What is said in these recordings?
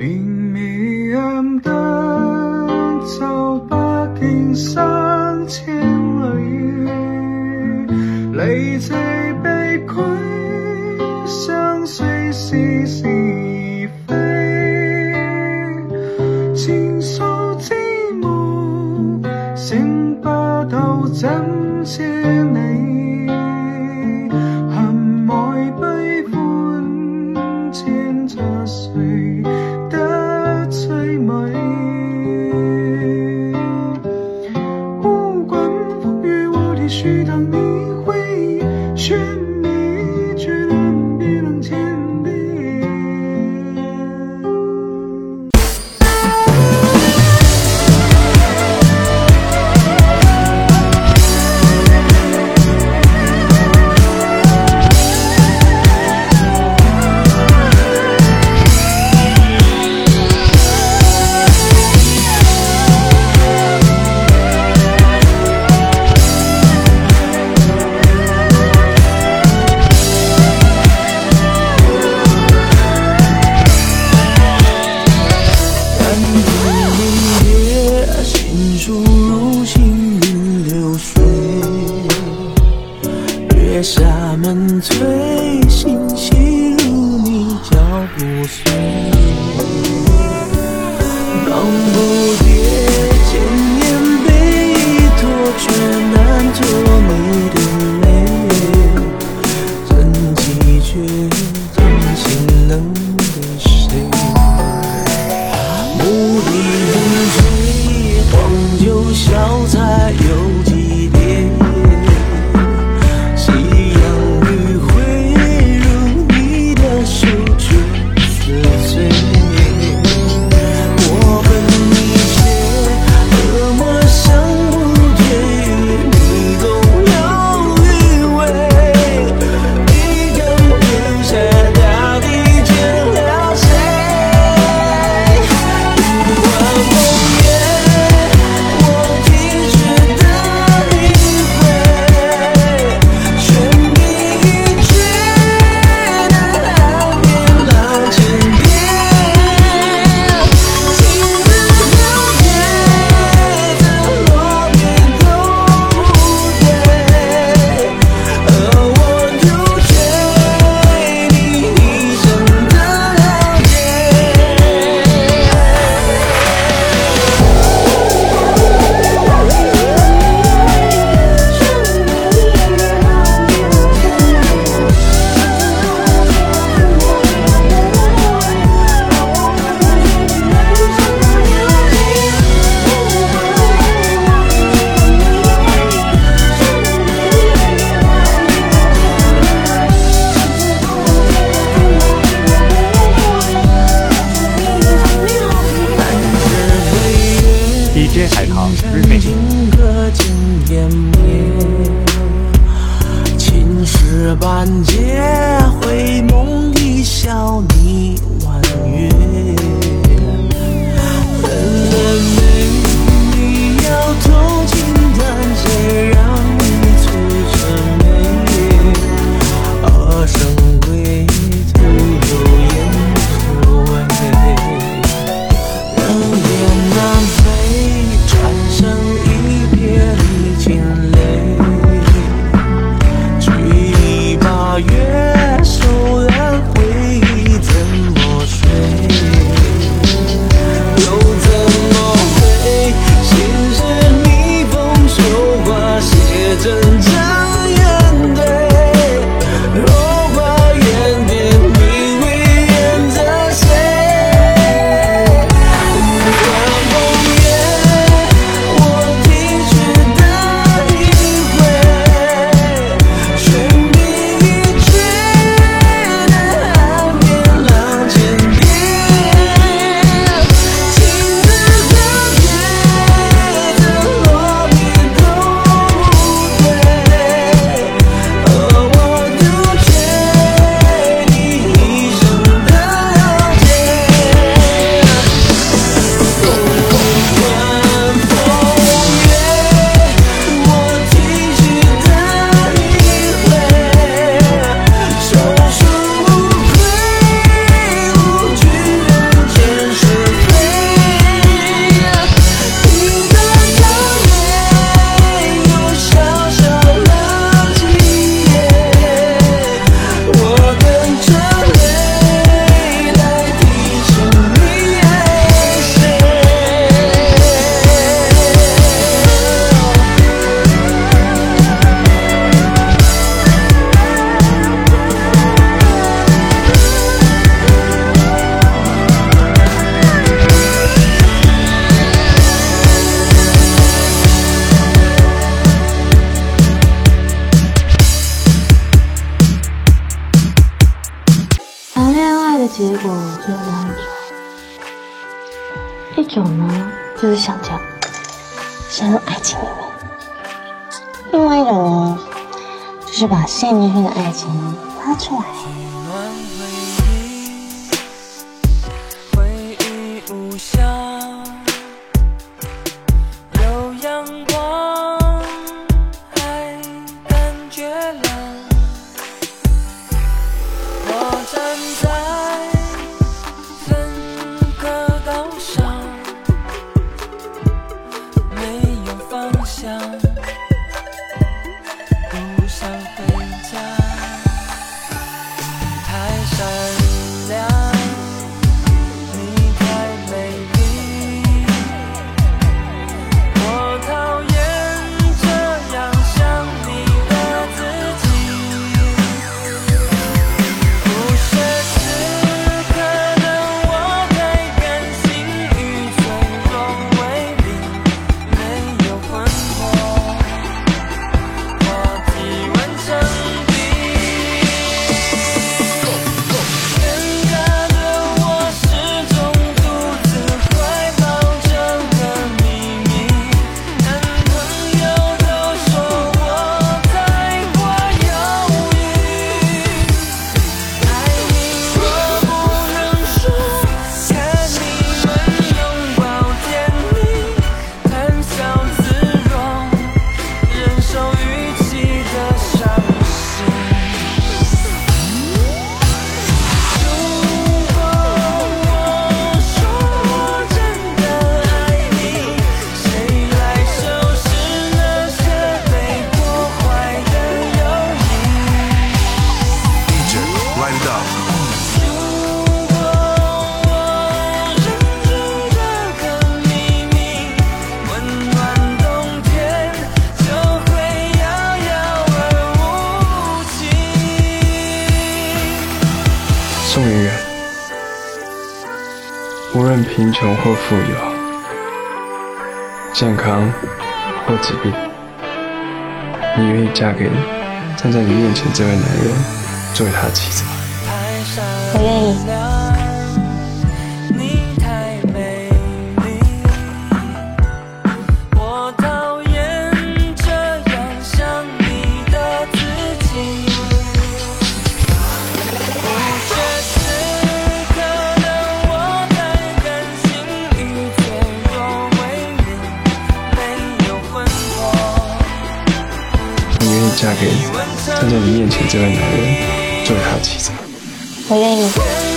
明明暗淡，就不见山千里。离奇被拒，相思是是非。前数之梦，醒不透怎谢你？厦门醉心细如你脚步碎忙不迭千年碑易拓却难拓你的美真迹绝真心能借回眸一笑，你婉约。冷了眉，你要多情断绝。陷入爱情里面；另外一种呢，就是把陷进去的爱情拉出来。贫穷或富有，健康或疾病，你愿意嫁给站在你面前这位男人，作为他的妻子吗？我愿意。嫁给站在你面前这位男人，作为他的妻子。我愿意。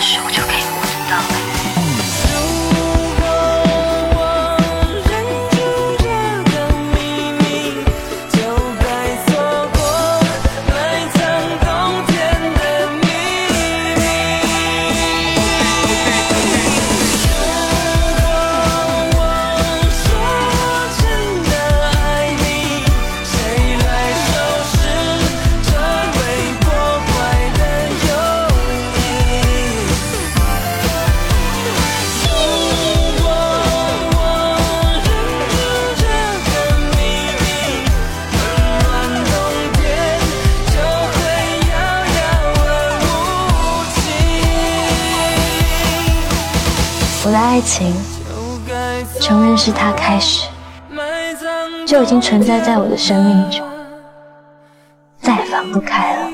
手就可以摸得到我的爱情，从认识他开始，就已经存在在我的生命中，再也放不开了。